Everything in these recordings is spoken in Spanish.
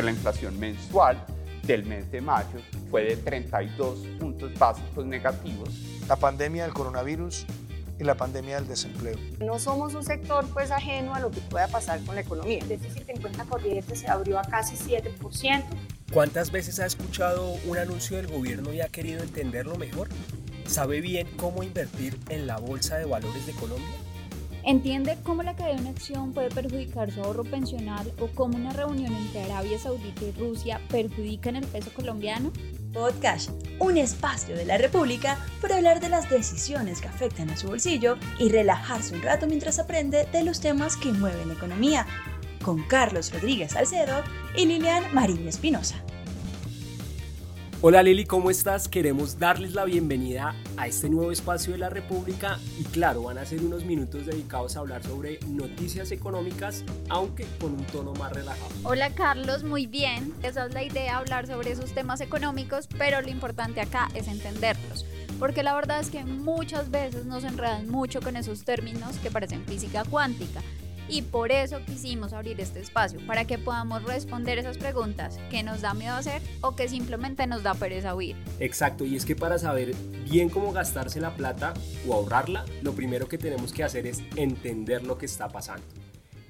que la inflación mensual del mes de mayo fue de 32 puntos básicos negativos. La pandemia del coronavirus y la pandemia del desempleo. No somos un sector pues ajeno a lo que pueda pasar con la economía. El déficit en cuenta corriente se abrió a casi 7%. ¿Cuántas veces ha escuchado un anuncio del gobierno y ha querido entenderlo mejor? ¿Sabe bien cómo invertir en la Bolsa de Valores de Colombia? ¿Entiende cómo la caída de acción puede perjudicar su ahorro pensional o cómo una reunión entre Arabia Saudita y Rusia perjudica en el peso colombiano? Podcast, un espacio de la República para hablar de las decisiones que afectan a su bolsillo y relajarse un rato mientras aprende de los temas que mueven la economía, con Carlos Rodríguez Salcedo y Lilian Mariño Espinosa. Hola Lili, ¿cómo estás? Queremos darles la bienvenida a este nuevo espacio de la República y claro, van a ser unos minutos dedicados a hablar sobre noticias económicas, aunque con un tono más relajado. Hola Carlos, muy bien. Esa es la idea, hablar sobre esos temas económicos, pero lo importante acá es entenderlos. Porque la verdad es que muchas veces nos enredan mucho con esos términos que parecen física cuántica y por eso quisimos abrir este espacio, para que podamos responder esas preguntas que nos da miedo hacer o que simplemente nos da pereza oír. Exacto, y es que para saber bien cómo gastarse la plata o ahorrarla, lo primero que tenemos que hacer es entender lo que está pasando.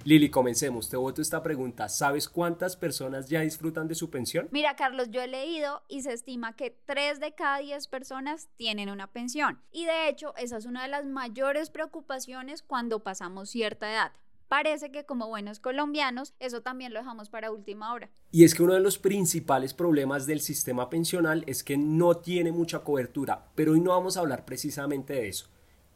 Lili, comencemos. Te voto esta pregunta. ¿Sabes cuántas personas ya disfrutan de su pensión? Mira, Carlos, yo he leído y se estima que 3 de cada 10 personas tienen una pensión. Y de hecho, esa es una de las mayores preocupaciones cuando pasamos cierta edad parece que como buenos colombianos eso también lo dejamos para última hora. Y es que uno de los principales problemas del sistema pensional es que no tiene mucha cobertura, pero hoy no vamos a hablar precisamente de eso.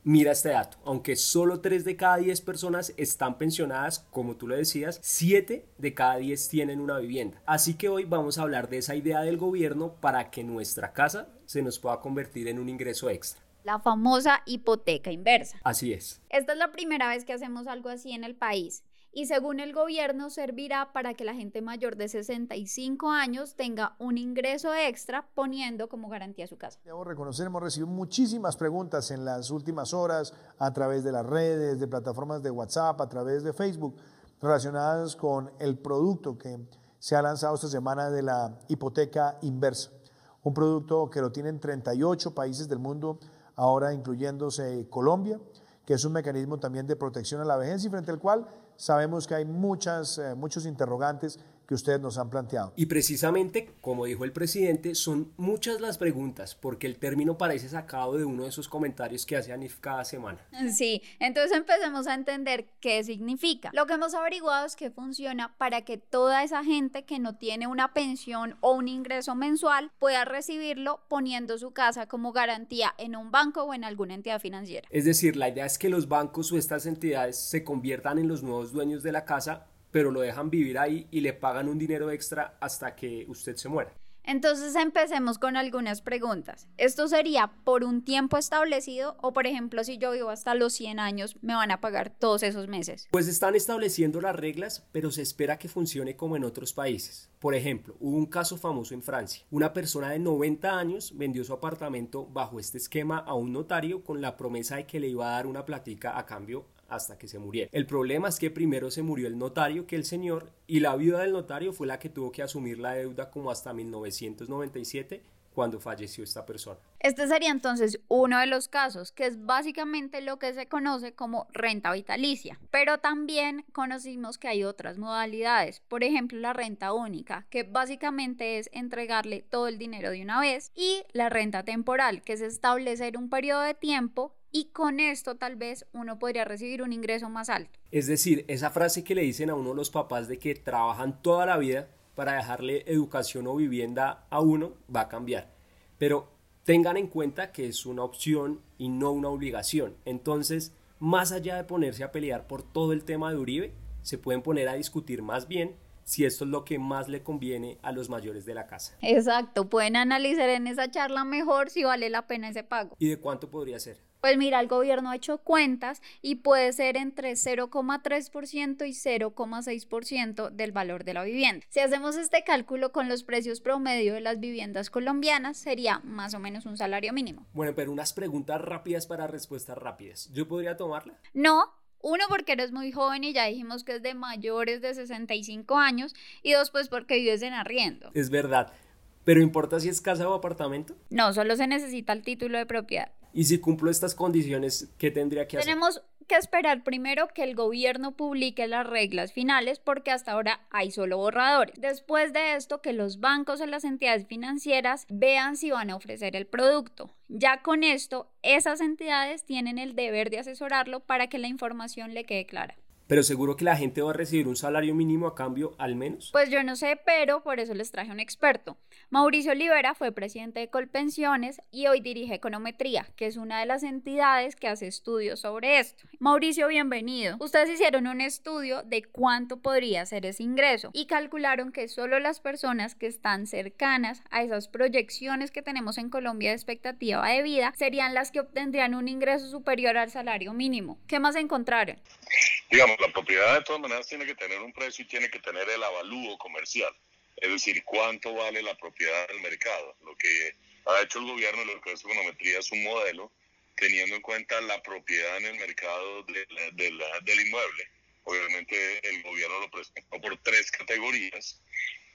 Mira este dato, aunque solo 3 de cada 10 personas están pensionadas, como tú lo decías, 7 de cada 10 tienen una vivienda. Así que hoy vamos a hablar de esa idea del gobierno para que nuestra casa se nos pueda convertir en un ingreso extra la famosa hipoteca inversa. Así es. Esta es la primera vez que hacemos algo así en el país y según el gobierno servirá para que la gente mayor de 65 años tenga un ingreso extra poniendo como garantía su casa. Debo reconocer, hemos recibido muchísimas preguntas en las últimas horas a través de las redes, de plataformas de WhatsApp, a través de Facebook, relacionadas con el producto que se ha lanzado esta semana de la hipoteca inversa. Un producto que lo tienen 38 países del mundo ahora incluyéndose Colombia, que es un mecanismo también de protección a la vejez y frente al cual sabemos que hay muchas, eh, muchos interrogantes que ustedes nos han planteado. Y precisamente, como dijo el presidente, son muchas las preguntas, porque el término parece sacado de uno de esos comentarios que hace Anif cada semana. Sí, entonces empecemos a entender qué significa. Lo que hemos averiguado es que funciona para que toda esa gente que no tiene una pensión o un ingreso mensual pueda recibirlo poniendo su casa como garantía en un banco o en alguna entidad financiera. Es decir, la idea es que los bancos o estas entidades se conviertan en los nuevos dueños de la casa pero lo dejan vivir ahí y le pagan un dinero extra hasta que usted se muera. Entonces empecemos con algunas preguntas. ¿Esto sería por un tiempo establecido o por ejemplo si yo vivo hasta los 100 años me van a pagar todos esos meses? Pues están estableciendo las reglas, pero se espera que funcione como en otros países. Por ejemplo, hubo un caso famoso en Francia. Una persona de 90 años vendió su apartamento bajo este esquema a un notario con la promesa de que le iba a dar una platica a cambio hasta que se muriera. El problema es que primero se murió el notario que el señor y la viuda del notario fue la que tuvo que asumir la deuda como hasta 1997 cuando falleció esta persona. Este sería entonces uno de los casos, que es básicamente lo que se conoce como renta vitalicia. Pero también conocimos que hay otras modalidades, por ejemplo la renta única, que básicamente es entregarle todo el dinero de una vez, y la renta temporal, que es establecer un periodo de tiempo y con esto tal vez uno podría recibir un ingreso más alto. Es decir, esa frase que le dicen a uno los papás de que trabajan toda la vida para dejarle educación o vivienda a uno va a cambiar. Pero tengan en cuenta que es una opción y no una obligación. Entonces, más allá de ponerse a pelear por todo el tema de Uribe, se pueden poner a discutir más bien si esto es lo que más le conviene a los mayores de la casa. Exacto, pueden analizar en esa charla mejor si vale la pena ese pago. ¿Y de cuánto podría ser? Pues mira, el gobierno ha hecho cuentas y puede ser entre 0,3% y 0,6% del valor de la vivienda. Si hacemos este cálculo con los precios promedio de las viviendas colombianas, sería más o menos un salario mínimo. Bueno, pero unas preguntas rápidas para respuestas rápidas. ¿Yo podría tomarla? No, Uno, porque eres muy joven y ya dijimos que es de mayores de 65 años. Y dos, pues porque vives en arriendo. Es verdad. ¿Pero importa si es casa o apartamento? No, solo se necesita el título de propiedad. Y si cumplo estas condiciones, ¿qué tendría que hacer? Tenemos que esperar primero que el gobierno publique las reglas finales porque hasta ahora hay solo borradores. Después de esto, que los bancos o las entidades financieras vean si van a ofrecer el producto. Ya con esto, esas entidades tienen el deber de asesorarlo para que la información le quede clara. Pero seguro que la gente va a recibir un salario mínimo a cambio, al menos. Pues yo no sé, pero por eso les traje un experto. Mauricio Olivera fue presidente de Colpensiones y hoy dirige Econometría, que es una de las entidades que hace estudios sobre esto. Mauricio, bienvenido. Ustedes hicieron un estudio de cuánto podría ser ese ingreso y calcularon que solo las personas que están cercanas a esas proyecciones que tenemos en Colombia de expectativa de vida serían las que obtendrían un ingreso superior al salario mínimo. ¿Qué más encontraron? digamos, la propiedad de todas maneras tiene que tener un precio y tiene que tener el avalúo comercial, es decir, cuánto vale la propiedad del mercado. Lo que ha hecho el gobierno, lo que es econometría, es un modelo teniendo en cuenta la propiedad en el mercado del inmueble. Obviamente el gobierno lo presentó por tres categorías.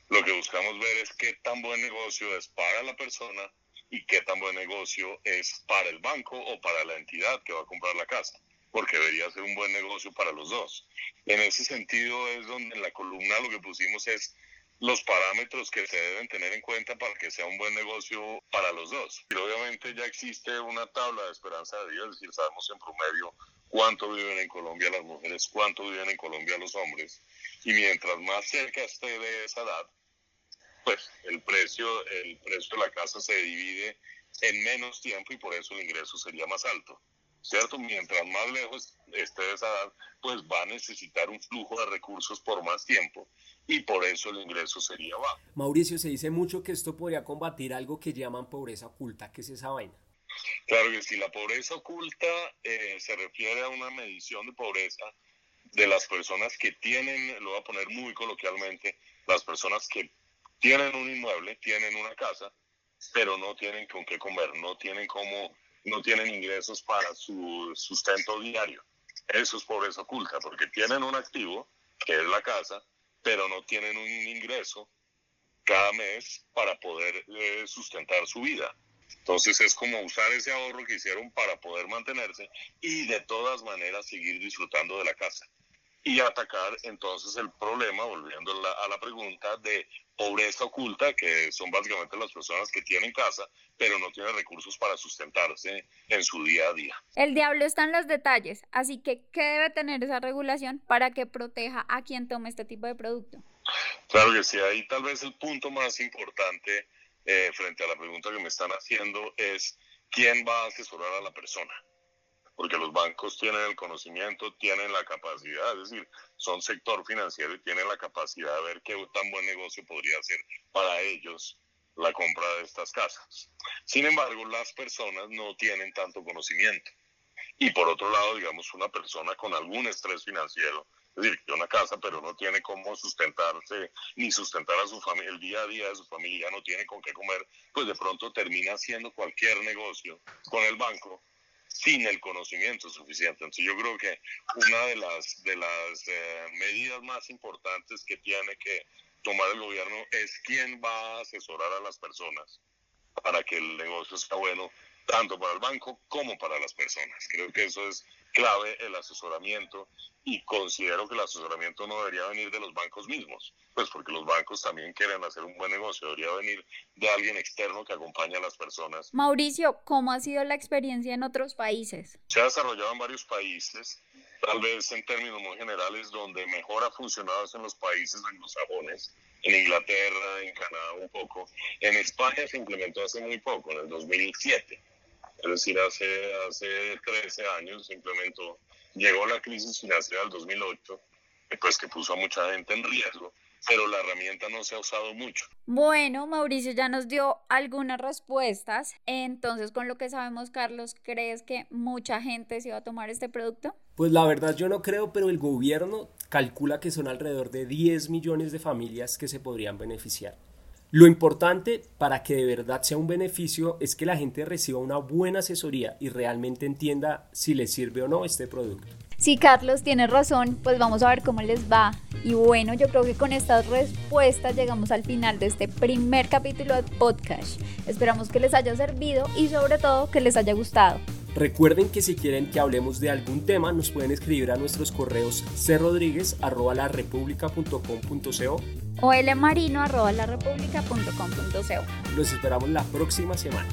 Lo que buscamos ver es qué tan buen negocio es para la persona y qué tan buen negocio es para el banco o para la entidad que va a comprar la casa porque debería ser un buen negocio para los dos. En ese sentido es donde en la columna lo que pusimos es los parámetros que se deben tener en cuenta para que sea un buen negocio para los dos. Y obviamente ya existe una tabla de esperanza de vida, es decir, sabemos en promedio cuánto viven en Colombia las mujeres, cuánto viven en Colombia los hombres. Y mientras más cerca esté de esa edad, pues el precio, el precio de la casa se divide en menos tiempo y por eso el ingreso sería más alto. ¿Cierto? Mientras más lejos esté de esa edad, pues va a necesitar un flujo de recursos por más tiempo y por eso el ingreso sería bajo. Mauricio, se dice mucho que esto podría combatir algo que llaman pobreza oculta. ¿Qué es esa vaina? Claro que sí, la pobreza oculta eh, se refiere a una medición de pobreza de las personas que tienen, lo voy a poner muy coloquialmente, las personas que tienen un inmueble, tienen una casa, pero no tienen con qué comer, no tienen cómo no tienen ingresos para su sustento diario. Eso es pobreza oculta, porque tienen un activo, que es la casa, pero no tienen un ingreso cada mes para poder eh, sustentar su vida. Entonces es como usar ese ahorro que hicieron para poder mantenerse y de todas maneras seguir disfrutando de la casa y atacar entonces el problema, volviendo a la, pregunta, de pobreza oculta, que son básicamente las personas que tienen casa, pero no tienen recursos para sustentarse en su día a día. El diablo está en los detalles, así que ¿qué debe tener esa regulación para que proteja a quien tome este tipo de producto? Claro que sí, ahí tal vez el punto más importante eh, frente a la pregunta que me están haciendo es quién va a asesorar a la persona porque los bancos tienen el conocimiento, tienen la capacidad, es decir, son sector financiero y tienen la capacidad de ver qué tan buen negocio podría ser para ellos la compra de estas casas. Sin embargo, las personas no tienen tanto conocimiento. Y por otro lado, digamos, una persona con algún estrés financiero, es decir, que una casa, pero no tiene cómo sustentarse ni sustentar a su familia, el día a día de su familia, no tiene con qué comer, pues de pronto termina haciendo cualquier negocio con el banco sin el conocimiento suficiente. Entonces yo creo que una de las, de las eh, medidas más importantes que tiene que tomar el gobierno es quién va a asesorar a las personas para que el negocio sea bueno tanto para el banco como para las personas. Creo que eso es clave el asesoramiento y considero que el asesoramiento no debería venir de los bancos mismos, pues porque los bancos también quieren hacer un buen negocio, debería venir de alguien externo que acompañe a las personas. Mauricio, ¿cómo ha sido la experiencia en otros países? Se ha desarrollado en varios países, tal vez en términos muy generales, donde mejor ha funcionado es en los países anglosajones, en Inglaterra, en Canadá un poco. En España se implementó hace muy poco, en el 2007 es decir, hace, hace 13 años se implementó, llegó la crisis financiera del 2008, pues que puso a mucha gente en riesgo, pero la herramienta no se ha usado mucho. Bueno, Mauricio ya nos dio algunas respuestas, entonces con lo que sabemos, Carlos, ¿crees que mucha gente se va a tomar este producto? Pues la verdad yo no creo, pero el gobierno calcula que son alrededor de 10 millones de familias que se podrían beneficiar. Lo importante para que de verdad sea un beneficio es que la gente reciba una buena asesoría y realmente entienda si le sirve o no este producto. Si Carlos tiene razón, pues vamos a ver cómo les va. Y bueno, yo creo que con estas respuestas llegamos al final de este primer capítulo de podcast. Esperamos que les haya servido y sobre todo que les haya gustado. Recuerden que si quieren que hablemos de algún tema, nos pueden escribir a nuestros correos crodriguez.com.co o lmarino.co. Los esperamos la próxima semana.